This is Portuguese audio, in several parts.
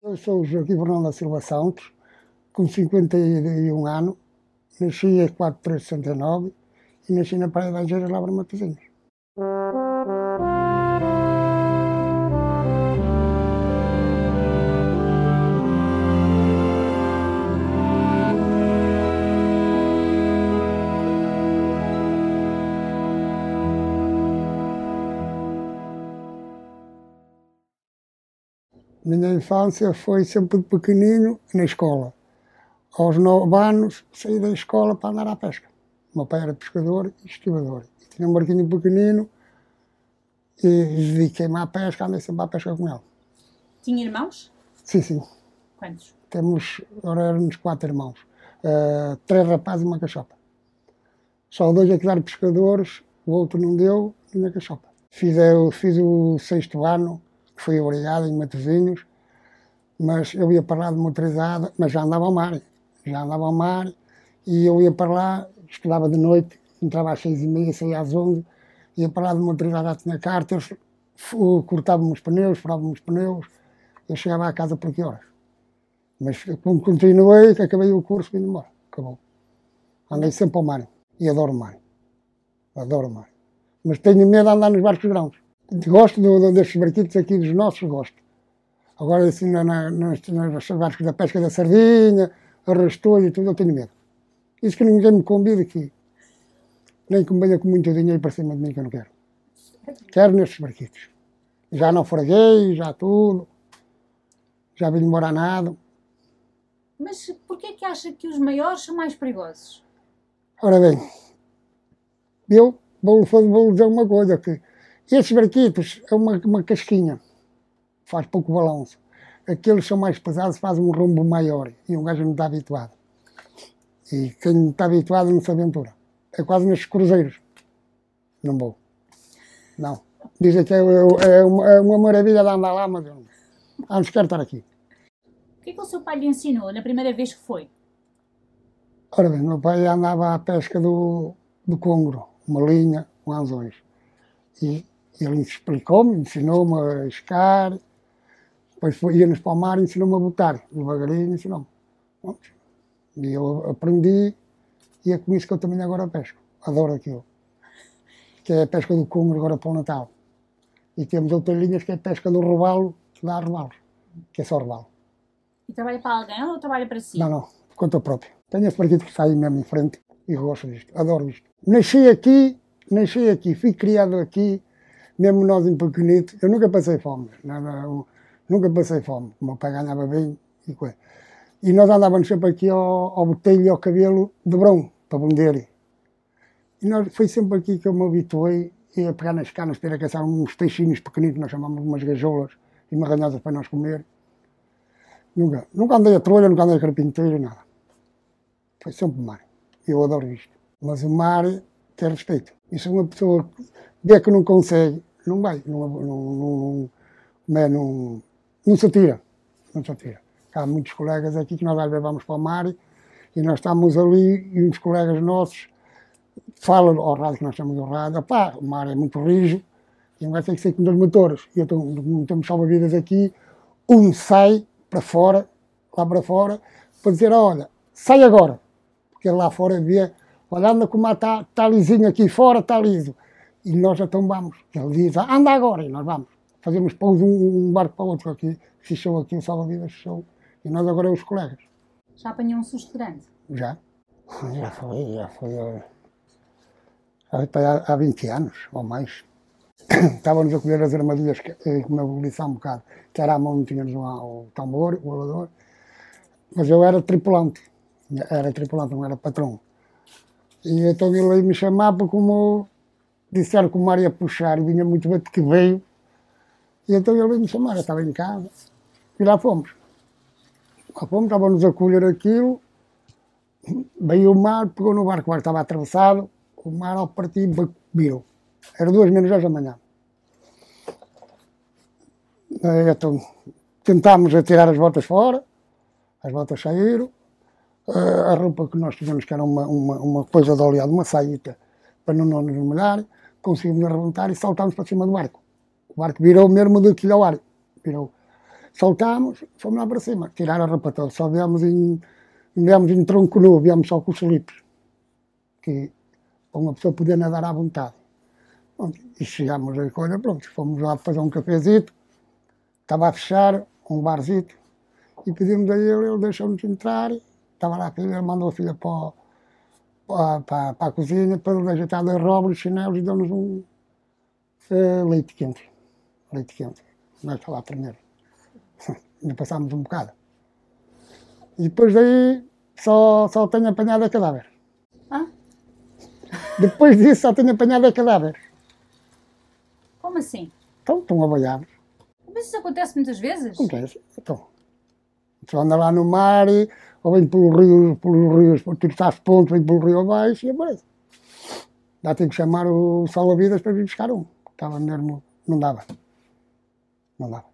Eu sou Joaquim Fernando da Silva Santos, com 51 anos, nasci a 4 de 3 de 69 e nasci na Praia da Angeira, Lavra Matosinhos. Minha infância foi sempre pequenino na escola. Aos nove anos saí da escola para andar à pesca. O meu pai era pescador e estivador. E tinha um barquinho pequenino e dediquei-me à pesca, andei sempre à pesca com ele. Tinha irmãos? Sim, sim. Quantos? Temos, agora éramos quatro irmãos. Uh, três rapazes e uma cachopa. Só dois é que eram pescadores, o outro não deu, e uma cachopa. Fiz, eu, fiz o sexto ano que fui obrigado em Matosinhos, mas eu ia para lá de motorizada, mas já andava ao mar, já andava ao mar, e eu ia para lá, estudava de noite, entrava às seis e meia, saía às onze, ia para lá de motorizada, tinha cartas, cortava-me os pneus, furava-me os pneus, eu chegava à casa por que horas? Mas continuei, que acabei o curso, vim embora, acabou. Andei sempre ao mar, e adoro o mar, adoro o mar. Mas tenho medo de andar nos barcos grãos. Gosto do, destes barquitos aqui dos nossos, gosto. Agora, assim, na, na, nos, nos barcos da pesca da sardinha, arrastou e tudo, eu tenho medo. Isso que ninguém me convida aqui. Nem que me venha com muito dinheiro para cima de mim, que eu não quero. Quero nestes barquitos. Já não fraguei, já tudo. Já vim embora nada. Mas porquê que acha que os maiores são mais perigosos? Ora bem, eu vou, vou dizer uma coisa, que esses barquitos é uma, uma casquinha, faz pouco balanço. Aqueles são mais pesados, fazem um rombo maior e um gajo não está habituado. E quem não está habituado não se aventura. É quase nestes cruzeiros. Não vou. Não. Dizem que é, é, uma, é uma maravilha de andar lá, mas eu não. Ah, não quero estar aqui. O que, é que o seu pai lhe ensinou na primeira vez que foi? Ora bem, meu pai andava à pesca do, do congro, uma linha, com anzões. E ele explicou-me, ensinou-me a escar, depois o mar e ensinou-me a botar, devagarinho ensinou-me. E eu aprendi e é com isso que eu também agora pesco. Adoro aquilo. Que é a pesca do cumbre agora para o Natal. E temos outras linhas que é a pesca do robalo, que dá robalo, que é só robalo. E trabalha para alguém ou trabalha para si? Não, não, conta próprio. Tenho esse partido que sai mesmo em frente e gosto disto, adoro isto. Nasci aqui, nasci aqui, fui criado aqui, mesmo nós em pequenito, eu nunca passei fome, nada, eu, nunca passei fome, o meu pai ganhava bem e coisa. E nós andávamos sempre aqui ao, ao botelho e ao cabelo de brão, para vender. E nós, foi sempre aqui que eu me habituei a pegar nas canas, ter a caçar uns peixinhos pequeninos, nós chamamos umas gajolas e marranhadas para nós comer. Nunca, nunca andei a trolha, nunca andei a carpinteiro, nada. Foi sempre mar. Eu adoro isto. Mas o mar tem respeito. E se uma pessoa vê que não consegue, não vai, não, não, não, não, é, não, não se atira, não se atira. Há muitos colegas aqui que nós às vezes vamos para o mar e nós estamos ali e uns colegas nossos falam ao rádio, que nós chamamos de rádio, pá, o mar é muito rijo e não vai ter que ser com dois motores. E então, não temos salva-vidas aqui, um sai para fora, lá para fora, para dizer, olha, sai agora, porque lá fora vê, olhando como está, está lisinho aqui fora, está liso e nós então vamos. Ele diz, anda agora, e nós vamos. Fazemos pouso um, um barco para o outro aqui, fechou aqui o salva-vidas, fechou. E nós agora é os colegas. Já apanhou um susto grande? Já. Já foi, já foi. Há, há 20 anos ou mais. Estávamos a colher as armadilhas, que, eh, disse há um bocado, que era a mão, tínhamos o tambor, o voador. Mas eu era tripulante. Era tripulante, não era patrão. E então ele me chamava como disseram que o mar ia puxar e vinha muito bem que veio. E então ele veio me chamar, eu estava em casa. E lá fomos. Lá fomos, estávamos a colher aquilo. Veio o mar, pegou no barco, o barco estava atravessado. O mar ao partir virou. Era duas menos dez da manhã. Então tentámos atirar as botas fora, as botas saíram. A roupa que nós tivemos, que era uma, uma, uma coisa de oleado, uma saída, para não nos molhar conseguimos arrebentar e saltámos para cima do barco. O barco virou mesmo do quilho ao ar. Virou. Saltámos, fomos lá para cima, tirar a roupa toda. Só viemos em, viemos em tronco nu, viemos só com os slipes. Que uma pessoa poder nadar à vontade. Pronto, e chegámos a coisa, pronto, fomos lá fazer um cafezito, estava a fechar, um barzito, e pedimos a ele, ele deixou-nos entrar, estava lá a filha, mandou a filha para, o- para, para, a cozinha, para ele ajeitar dois robos, chinelos e deu-nos um eh, leite quente. Leite quente. Nós está lá primeiro. Ainda passámos um bocado. E depois daí só, só tenho apanhado a cadáver. Hã? Depois disso só tenho apanhado a cadáver. Como assim? Então estão aboiados. Mas isso acontece muitas vezes? Acontece. Então. Só anda lá no mar, ou vem pelos rios, pelos rios, tu estás ponto, vem pelo rio abaixo e aparece. Já tenho que chamar o salva-vidas para vir buscar um. Estava mesmo, não dava. Não dava.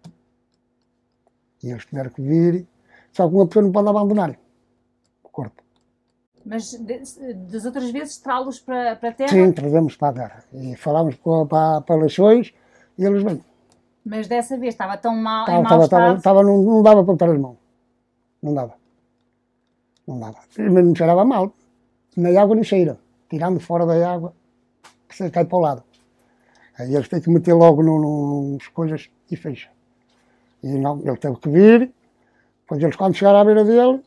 E eles tiveram que vir, só que uma pessoa não pode abandonar o corpo. Mas de- das outras vezes trá-los para, para a terra? Sim, trazemos para a terra. E falámos para, para, para Leixões e eles vêm. Mas dessa vez estava tão mal, Estava, em mau estava, estava, estado. estava, não, não dava para botar as mãos. Não dava. Não dava. Mas não cheirava mal. Na água não cheira. Tirando fora da água, você cai para o lado. Aí eles têm que meter logo nas coisas e fecha. E não, ele teve que vir. Depois eles, quando chegaram à beira dele,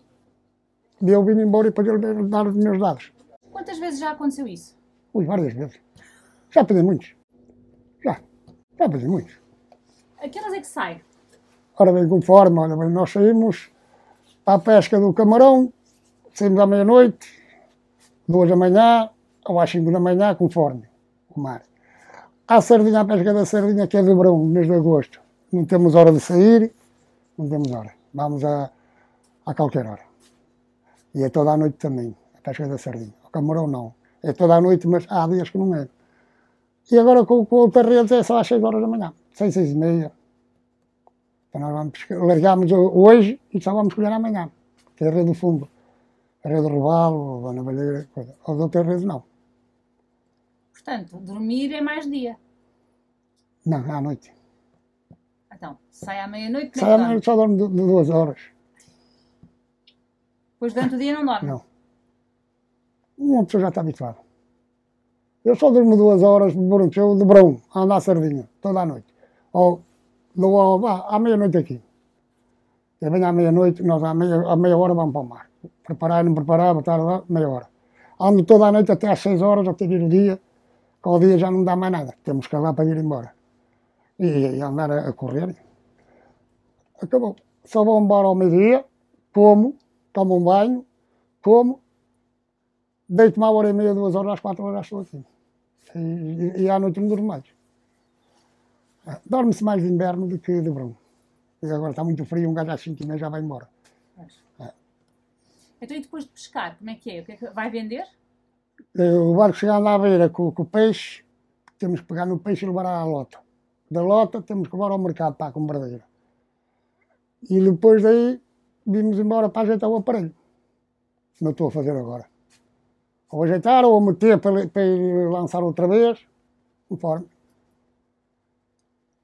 eu vim embora e depois ele dar os meus dados. Quantas vezes já aconteceu isso? Ui, várias vezes. Já pedi muitos. Já. Já pedi muitos. Aquelas é que sai. Ora bem, conforme, olha bem, nós saímos para a pesca do camarão, saímos à meia-noite, duas da manhã, ou às cinco da manhã, conforme o mar. A sardinha, pesca da sardinha, que é de verão, mês de agosto, não temos hora de sair, não temos hora. Vamos a, a qualquer hora. E é toda a noite também, a pesca da sardinha. O camarão não. É toda a noite, mas há dias que não é. E agora com, com outra rede é só às seis horas da manhã, seis, seis e meia. Então nós vamos largámos hoje e só vamos colher amanhã. Que é a rede do fundo. A rede do robalo, a navalheira, coisa. As outras redes não. Portanto, dormir é mais dia. Não, à noite. Então, sai à meia-noite, Sai à nem dorme. noite só dorme de, de duas horas. Depois durante o dia não dorme. Não. Uma pessoa já está habituada. Eu só durmo duas horas, pronto, eu de verão, a andar sardinha, toda a noite. Ou, vá, à meia-noite aqui. Eu venho à meia-noite, nós à meia, à meia hora vamos para o mar. Preparar, não preparar, botar lá, meia hora. Ando toda a noite até às seis horas, até vir o dia, ao dia já não dá mais nada. Temos que ir lá para ir embora. E, e andar a, a correr. Acabou. Só vou embora ao meio-dia, como, tomo um banho, como, deito-me à hora e meia, duas horas, às quatro horas estou aqui. E, e, e à noite não durmo mais. Dorme-se mais de inverno do que de verão. Agora está muito frio, um gajo às cinco e meia já vai embora. Então, e depois de pescar, como é que é? O que é que vai vender? Eh, O barco chegando à beira com, com o peixe, temos que pegar no peixe e levar à lota. Da lota temos que levar ao mercado para a compradeira. E depois daí vimos embora para ajeitar o aparelho. Não estou a fazer agora. Ou ajeitar ou meter para, para lançar outra vez, conforme.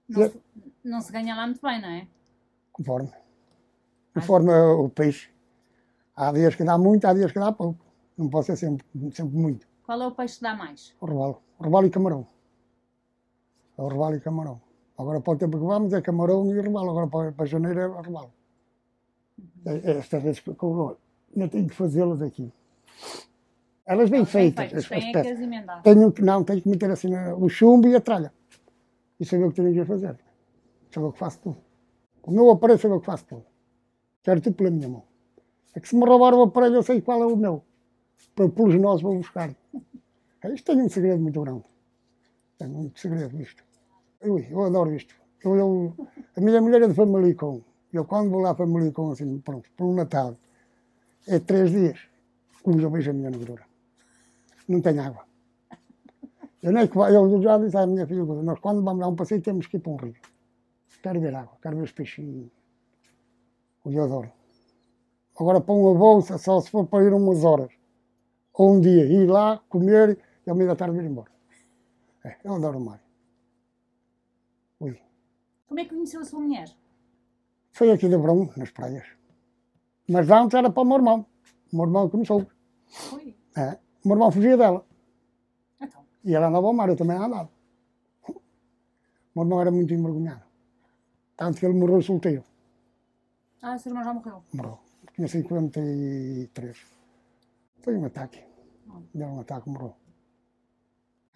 Não, É. se, não se ganha lá muito bem, não é? Conforme. Conforme o peixe. Há dias que dá muito, há dias que dá pouco. Não pode ser sempre, sempre muito. Qual é o peixe que dá mais? O robalo. O robalo e camarão. É o robalo e camarão. Agora para o tempo que vamos é camarão e robalo. Agora para, para janeiro é robalo. É, é estas vezes que eu ainda tenho que fazê-las aqui. Elas bem Bem feitas, feitos, as, têm as as emendar. Tenho que, não, tenho que meter assim na- o chumbo e a tralha. E saber o que tenho que fazer. Saber o que faço tudo. O meu aparelho saber o que faço tudo. Quero tudo pela minha mão. É que se me roubar o aparelho eu sei qual é o meu. Para pelos nossos vou buscar. Isto tem um segredo muito grande. Tem muito segredo isto. Ui, eu adoro isto. Eu, eu- a minha mulher é de Famalicão. Eu quando vou lá a Famalicão, assim, pronto, por um Natal, é três dias. Como eu vejo a minha negrura. Não tem água. Eu, nem que eu já disse à minha filha, nós quando vamos dar um passeio temos que ir para um rio. Quero ver água, quero ver os peixinhos. O eu adoro. Agora para uma bolsa, só se for para ir umas horas. Ou um dia, ir lá, comer e ao meio da tarde vir embora. É, eu adoro o mar. Ui. Como é que conheceu a sua mulher? Foi aqui de Brum, nas praias. Mas antes era para o meu irmão. O meu irmão começou. Foi. É. O meu irmão fugia dela. E ela andava ao mar, eu também andava. O meu irmão era muito envergonhado. Tanto que ele morreu solteiro. Ah, o seu irmão já morreu. Morreu. Tinha 53. Foi um ataque. Deu um ataque, morreu.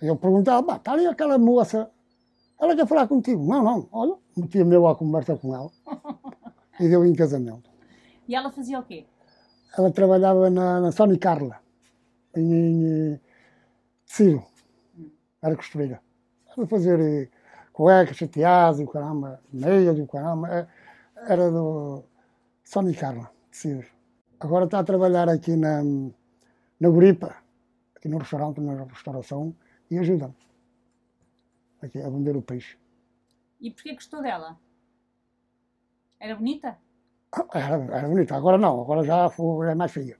Eu perguntava, "Bah, está ali aquela moça, ela quer falar contigo. Não, não, olha, metia meu à conversa com ela. E deu em casamento. E ela fazia o quê? Ela trabalhava na, na Sony Carla, em, em eh, tecido. Era costureira. Ela fazer eh, cuecas, chateados e o caramba, meias e o caramba. eh, Era do Sony Carla, tecidos. Agora está a trabalhar aqui na, na Guripa, aqui no restaurante, na restauração, e ajuda-me. Aqui a vender o peixe. E porquê gostou dela? Era bonita? Ah, Era, era bonita, agora não, agora já foi, é mais feia.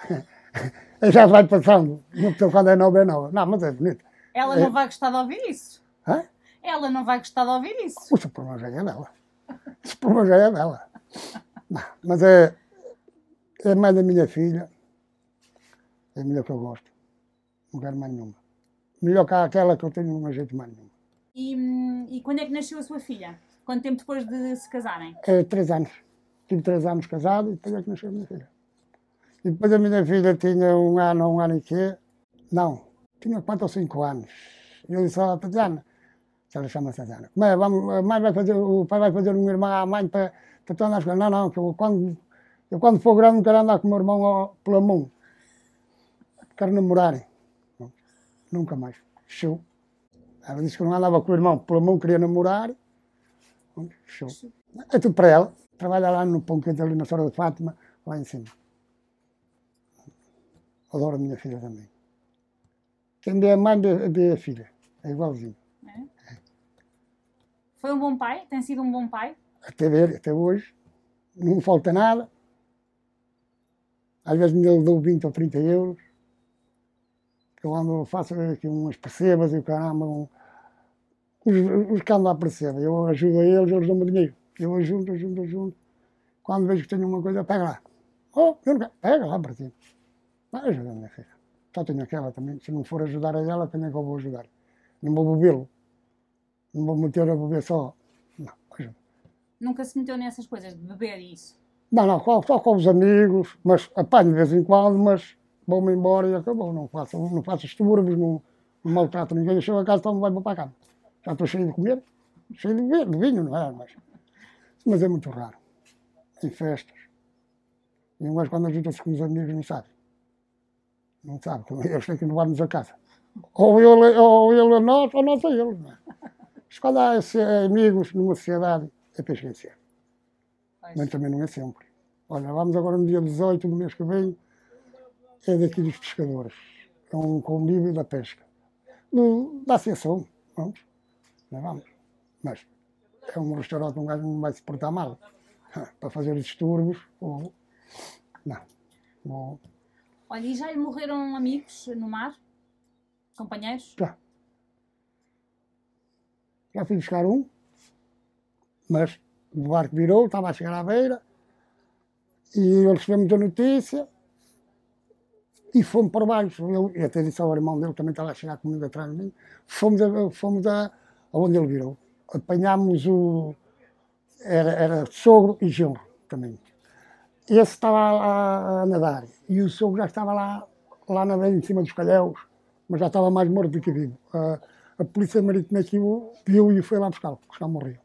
já vai passando, uma pessoa quando é nova é nova. Não, mas é bonita. Ela É. não vai gostar de ouvir isso. Hã? Ela não vai gostar de ouvir isso. Puxa, o problema já é dela. Esse problema já é dela. Não, mas é, é mais da minha filha. É a mulher que eu gosto. Não quero mais nenhuma. Melhor que aquela que eu tenho, não jeito mais nenhuma. E, hum, e quando é que nasceu a sua filha? Quanto tempo depois de se casarem? É três anos. Tive três anos casado e depois é que nasceu a minha filha. E depois a minha filha tinha um ano, um ano e quê? Não, tinha quatro ou cinco anos. E eu disse à Tatiana, que ela chama Tatiana, é, vamos, a mãe vai fazer, o pai vai fazer uma irmã à mãe para, para tu andares com. Não, não, que eu quando, eu quando for grande quero andar com o meu irmão ao, pela mão. Quero namorar. Não, Nunca mais. Show. Ela disse que não andava com o irmão pela mão, queria namorar. Show. É tudo para ela. Trabalha lá no pão quente ali na Senhora de Fátima, lá em cima. Adoro a minha filha também. Vê a mãe vê, vê a filha. É igualzinho. Foi um bom pai? Tem sido um bom pai? Até ver, até hoje. Não falta nada. Às vezes me dou 20 ou 30 euros. Eu ando, faço aqui umas percebas e o caramba. Um, os, os que andam à perceba. Eu ajudo a eles, eles dão-me dinheiro. Eu ajudo, ajudo, ajudo. Quando vejo que tenho uma coisa, pega lá. Oh, eu não quero. Pega lá para ti. Vai a minha filha. Só tenho aquela também. Se não for ajudar a ela, quem é que eu vou ajudar? Não vou bebê-lo. Não vou meter a beber só. Não, ajuda. Nunca se meteu nessas coisas de beber e isso? Não, não, só, com os amigos, mas apanho de vez em quando, mas vou-me embora e acabou. Não faço, não faço distúrbios, não, não maltrato ninguém. Chego a casa, tomo vai para a cama. Já estou cheio de comer, cheio de vinho, de vinho não é? Mas, mas é muito raro. Em festas. E um gajo quando ajuda-se com os amigos não sabe. Não sabe, que eles têm que levar-nos a casa. Ou ele, ou ele a nós, ou nós a ele. Não é? Mas quando há esse- amigos numa sociedade, é para esquecer. Mas também não é sempre. Olha, vamos agora no dia 18 do mês que vem, é daqui dos pescadores. É um convívio da pesca. Do- da associação, vamos. Não vamos. Mas é um restaurante, um gajo não vai se portar mal. Para fazer distúrbios, ou... não. Ou- Olha, e já lhe morreram amigos no mar? Companheiros? Já. Já fui buscar um, mas o barco virou, estava a chegar à beira, e ele recebemos a notícia, e fomos para baixo. Eu, eu até disse ao irmão dele, também estava a chegar comigo atrás de mim, fomos, a, fomos a, aonde ele virou. Apanhámos o. Era, era sogro e genro também. Esse estava a, a nadar, e o sogro já estava lá, lá na beira, em cima dos calhéus, mas já estava mais morto do que vivo. A, a polícia marítima aqui viu e foi lá buscá-lo, porque já morreu.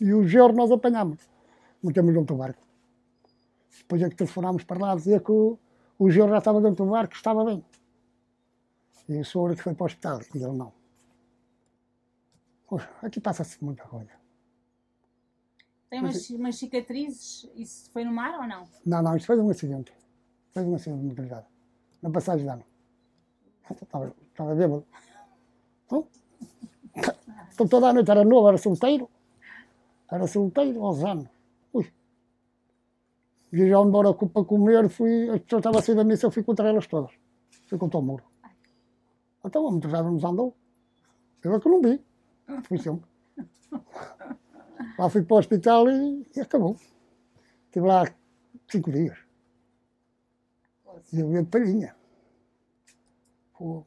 E o genro nós apanhámos, metemos dentro do barco. Depois é que telefonámos para lá dizer que o, o já estava dentro do barco, estava bem. E o sogro é que foi para o hospital, e ele não. Poxa, aqui passa-se muita coisa. Tem umas, umas cicatrizes? Isso foi no mar ou não? Não, não, isto foi um acidente. Foi um acidente muito ligado. Na passagem de ano. Estava, estava bêbado. Então, então, toda a noite era novo, era solteiro. Era solteiro aos anos. Ui. E já embora para comer, fui, as pessoas estavam a sair da missa, eu fui contra elas todas. Fui contra o muro. Então a motorada nos andou. Eu é que não vi. Fui sempre. Lá fui para o hospital e, e acabou. Estive lá cinco dias. E eu ia de palhinha. Pô,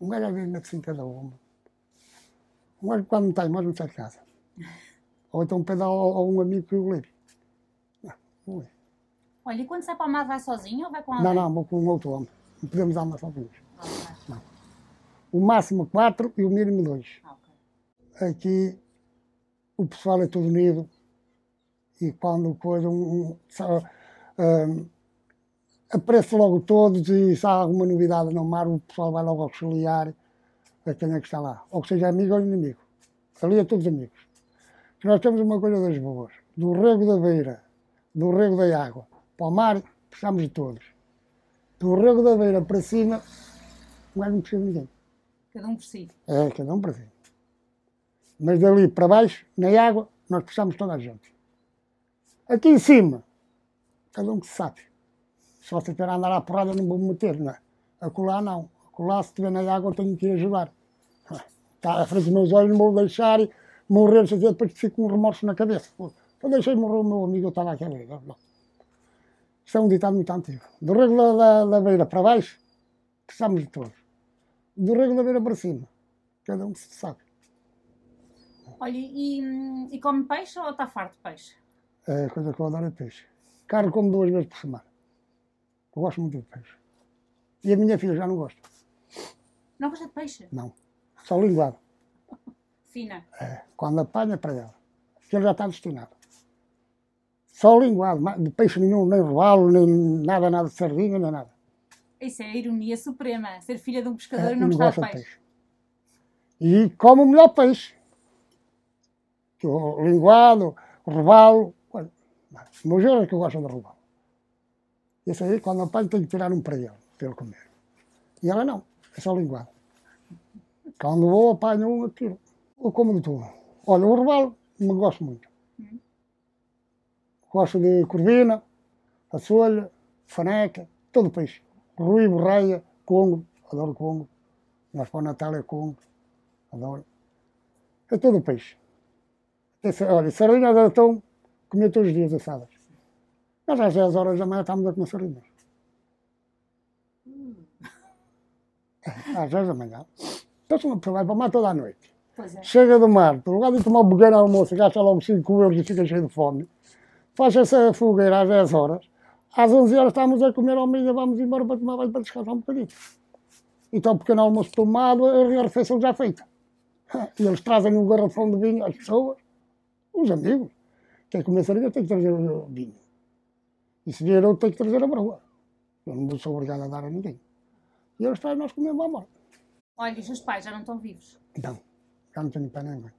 Um gajo a vir assim cada uma. Um gajo quando não tem, mais não sai de casa. Ou então pedal a um amigo que eu leve. Não, não. Olha, e quando sai para o mar vai sozinho ou vai com Não, alguém? não, vou com um outro homem. Não podemos dar uma sozinhos. Ah, ok. O máximo quatro e o mínimo dois. Ah, ok. Aqui o pessoal é todo unido e quando coisa um, um, um, aparece logo todos e se há alguma novidade no mar, o pessoal vai logo auxiliar a quem é que está lá. Ou que seja amigo ou inimigo. Ali é todos amigos. Que nós temos uma coisa das boas. Do rego da beira, do rego da água, para o mar, precisamos de todos. Do rego da beira para cima, não é não precisa de ninguém. Cada um por si. É, cada um para si. Mas dali para baixo, na água, nós precisamos toda a gente. Aqui em cima, cada um que sabe. Se você quer andar à porrada, não vou me meter, não é? Acolá não. Acolá, se estiver na água, eu tenho que ir ajudar. Está à frente dos meus olhos, não vou deixar morrer, se depois fico um remorso na cabeça. Eu deixei morrer o meu amigo, eu estava aqui a ver. Isto é um ditado muito antigo. Do rego da, da, da beira para baixo, precisamos de todos. Do rego da beira para cima, cada um que se sabe. Olha, e, e come peixe ou está farto de peixe? É a coisa que eu adoro é peixe. Carne como duas vezes por semana. Eu gosto muito de peixe. E a minha filha já não gosta. Não gosta de peixe? Não. Só linguado. Fina. É. Quando apanha para ela. Aquilo já está destinado. Só linguado. De peixe nenhum, nem robalo, nem nada, nada de sardinha, nem nada. Isso é a ironia suprema. Ser filha de um pescador É, e não gostar de peixe. peixe. E come o melhor peixe. Que o linguado, o robalo. Olha, o meu genro é que gosta de robalo. Esse aí, quando apanho, tenho que tirar um para ele, para ele comer. E ela não, é só linguado. Quando vou, apanho um, aquilo. Eu como de tudo. Olha, o robalo, não gosto muito. Gosto de corvina, a solha, faneca, todo peixe. Rui, borraia, congo, adoro congo. Nós para o Natal é congo, adoro. É todo peixe. Esse, olha, sardinhas de atum, comia todos os dias assadas. Nós às 10 horas da manhã estamos a comer sardinhas. É, Às 10 da manhã. Então uma pessoa vai para o mar toda a noite. Pois é. Chega do mar, por lugar de tomar um pequeno almoço, gasta logo 5 euros e fica cheio de fome. Faz essa fogueira às 10 horas. Às 11 horas estamos a comer ao meio vamos embora para tomar banho para descansar um bocadinho. Então, pequeno almoço tomado, a refeição já feita. E eles trazem um garrafão de vinho às pessoas, os amigos. Quem comer sardinha tem que trazer o vinho. E se vier outro, tem que trazer a broa. Eu não sou obrigado a dar a ninguém. E eles trazem, nós comemos à morte. Olha, e os seus pais já não estão vivos? Então, já não tenho pai nem mãe.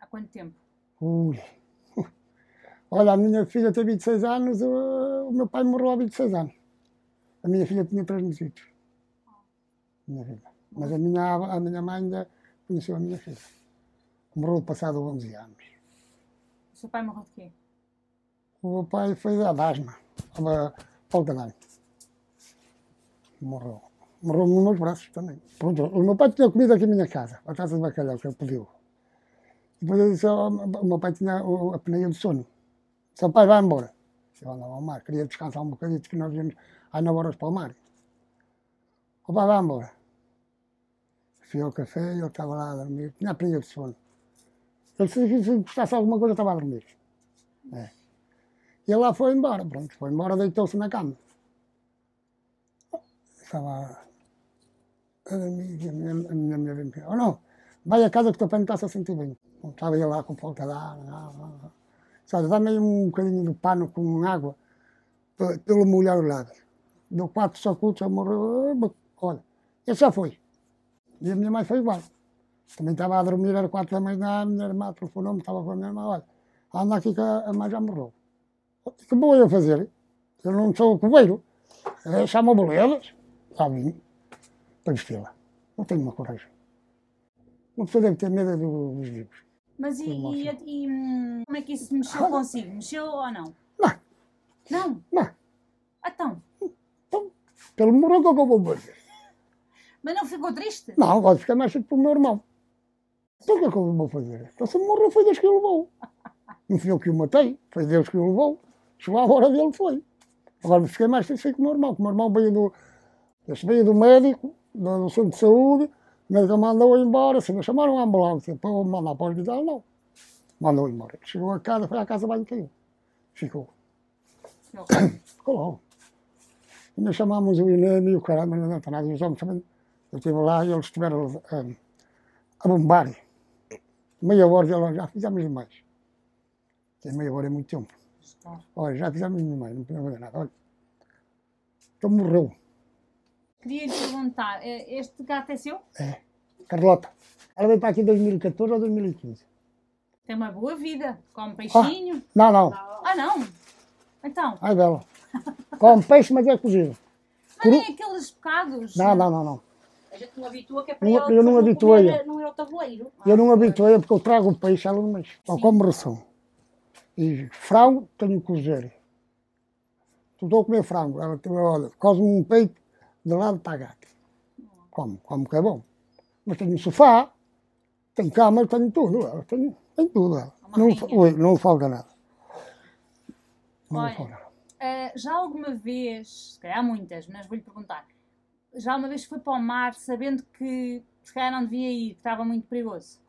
Há quanto tempo? Ui. Olha, a minha filha tem 26 anos, o meu pai morreu há 26 anos. A minha filha tinha 3 meses. Minha filha. Mas a minha, a minha mãe ainda conheceu a minha filha. Morreu passado 11 anos. O seu pai morreu de quê? O meu pai foi da asma, estava de ar. Morreu. Morreu nos meus braços também. Pronto, o meu pai tinha comida aqui em minha casa, a taça de bacalhau que ele pediu. Depois eu disse, ao- o meu pai tinha a pneia de sono. Seu pai vai embora. Eu andava ao mar, queria descansar um bocadinho, que nós íamos às 9 horas para o mar. O pai vai embora. Fui ao café e ele estava lá a dormir, tinha a pneia de sono. Ele se, se gostasse alguma coisa, estava a dormir. É. E ele lá foi embora, pronto, foi embora, deitou-se na cama. Estava a dormir, a minha, a minha mulher me oh não, vai a casa que o teu pai não está a sentir bem. Estava eu lá com falta de ar, sabe, dá-me aí um bocadinho de pano com água, para ele molhar o lado. Deu quatro sacudos, ele morreu, olha, esse já foi. E a minha mãe foi igual. Também estava a dormir, era quatro da manhã, a minha irmã telefonou-me, estava com a minha irmã, olha, anda aqui que a mãe já morreu. O que vou eu fazer? Eu não sou coveiro. É, chama boledas, lá vim, para vesti-la. Não tenho uma coragem. Uma pessoa deve ter medo do- dos vivos. Mas e, e, e, hum, como é que isso mexeu consigo? Mexeu ou não? Não, Não? não. Então, Então, pelo morro que eu vou fazer. mas não ficou triste? Não, de ficar mais cedo para o meu irmão. Então o que é que eu vou fazer? Então se morreu foi Deus que o levou. Não fui eu que o matei, foi Deus que o levou. Chegou a hora dele, foi. Agora fiquei mais satisfeito com o meu irmão, que o meu irmão veio do, veio do médico, do centro de saúde, o médico mandou embora, se me chamaram a ambulância para mandar para o hospital, não. Mandou embora. Chegou a casa, foi à casa bem caiu. Ficou. Não. Ficou logo. Ainda chamámos o INEM e o caramba, não está nada. Os homens também, eu estive lá e eles estiveram um, a bombar. Meia hora, eles já fizemos demais. Que meia hora é muito tempo. Olha, já fizemos demais, não podemos fazer nada. Olha. Então morreu. Queria lhe perguntar, eh, este gato é seu? Carlota. Ela veio para aqui em 2014 ou 2015. Tem uma boa vida, come peixinho. Não, não. Ah, não? Então, Ai, bela. Come peixe, mas é cozido. mas nem aqueles bocados. Não, não, não, não. A gente não habitua que é para Não- ela eu não habituei. comer no ao tabuleiro. Eu não habituei porque eu trago o peixe, ela não mexe. Sim. como ração. E frango, tenho que cozer. Tu estou a comer frango. Ela tem, olha, cose-me um peito de lado a gata. Como, como que é bom. Mas tenho sofá, tenho cama, tenho tudo. Ela tem, tem tudo. Ela. Não, oi, não falta nada. Não Olha. falta nada. Eh, já alguma vez, se calhar muitas, mas vou-lhe perguntar, já alguma vez foi para o mar sabendo que se calhar não devia ir, que estava muito perigoso?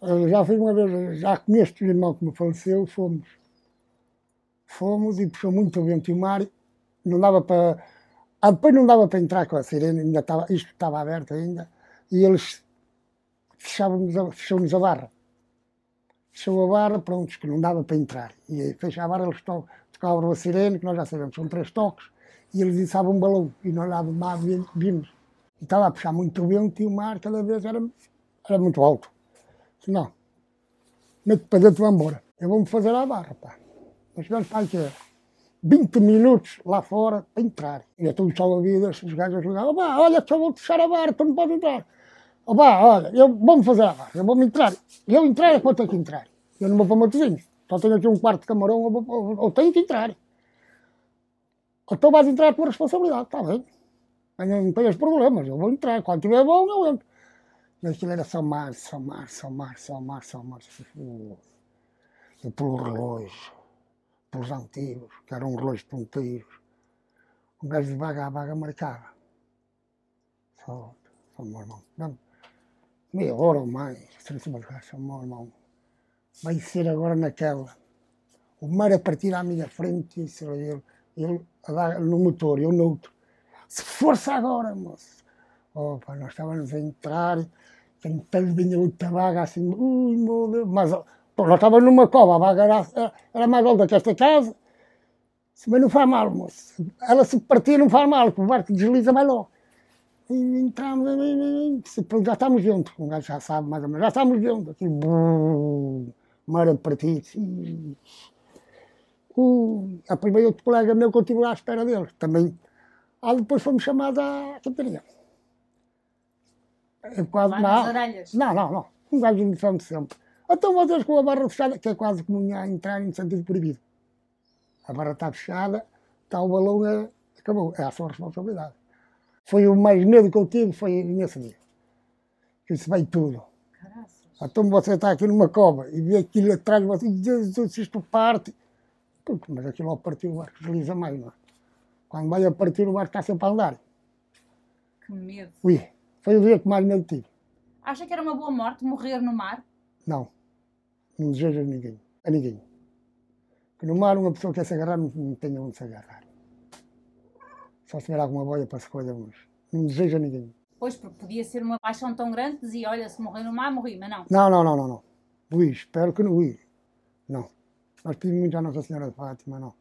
Eu já fui uma vez, já conheço o irmão que me faleceu, fomos. Fomos e puxou muito o vento e o mar, não dava para. Ah, depois não dava para entrar com a sirene, ainda estava, isto estava aberto ainda, e eles fechavam-nos a, fechou-nos a barra. Fechou a barra, pronto, que não dava para entrar. E aí, fecha a barra, eles to- tocavam a sirene, que nós já sabemos, são três toques, e eles içavam um balão, e nós lá do mar vi- vimos. E estava a puxar muito vento e o mar cada vez era, era muito alto. Disse, não, mete para dentro e vamos embora. Eu vou-me fazer à barra, pá. Nós tivemos para que 20 minutos lá fora para entrar. E então os salva-vidas, os gajos ligavam, olha, só vou fechar a barra, tu não podes entrar. Ó pá, olha, eu vou-me fazer a barra, eu vou-me entrar. Eu entrar é quando tenho que entrar. Eu não vou para Matosinhos. Só tenho aqui um quarto de camarão, eu, eu tenho que entrar. Então vais entrar por responsabilidade, está bem. Não tenho os problemas, eu vou entrar. Quando tiver bom, eu entro. E aquilo era só mar, só mar, só mar, só mar, só mar. E pelo relógio, pelos antigos, que eram relógios ponteiros. Um gajo de vaga a vaga marcava. Só, só meu irmão. Não, meia hora ou mais. Assim, mas, Só meu irmão. Vai ser agora naquela. O mar a partir à minha frente, isso, ele, ele a dar no motor, eu no outro. Se força agora, moço. Opa, nós estávamos a entrar, tentando vinha outra vaga assim, ui, meu Deus. Mas pô, nós estávamos numa cova, a vaga era, era- mais alta que esta casa. Mas não faz mal, moço. Ela se partir não faz mal, porque o barco desliza mais logo. E entramos, e- e- e- já estamos dentro. Um gajo já sabe mais ou menos, já estamos dentro. Aqui, bum, mar a partir. Ih. Uh, a primeira outro colega meu que eu estive lá à espera dele, também. Ah, depois fomos chamados à cantaria. Eu quase, orelhas. não, não, não. Um gajo inocente sempre. Então vocês com a barra fechada, que é quase como a entrar em sentido proibido. A barra está fechada, está o balão, é, acabou. É a sua responsabilidade. Foi o mais medo que eu tive, foi nesse dia. Que isso veio tudo. Caraças. Então você está aqui numa cova e vê aquilo atrás de você, Jesus, isto parte. Puta, Mas aquilo ao partir o barco desliza mais, não é? Quando vai a partir o barco está sempre a andar. Que medo. Ui, foi o dia que mais medo tive. Acha que era uma boa morte morrer no mar? Não, não desejo a ninguém, a ninguém. Que no mar uma pessoa quer se agarrar, não, não tem onde se agarrar. Só se tiver alguma boia para se coisa, mas não desejo a ninguém. Pois, porque podia ser uma paixão tão grande, dizia, olha, se morrer no mar, morri, mas não. Não, não, não, não, não. Ui, espero que não, ui. Não. Nós pedimos muito à Nossa Senhora de Fátima, não.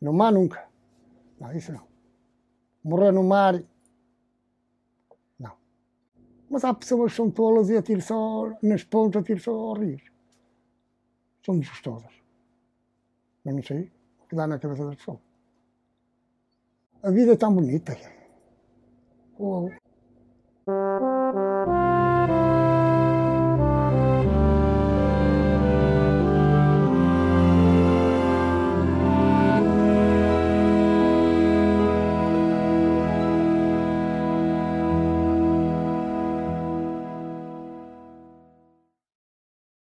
No mar nunca. Não, isso não. Morrer no mar, não. Mas há pessoas que são tolas e atiram só nas pontas, atiram só aos rios. São desgostosas. Mas não sei o que dá na cabeça das pessoas. A vida é tão bonita. Oh.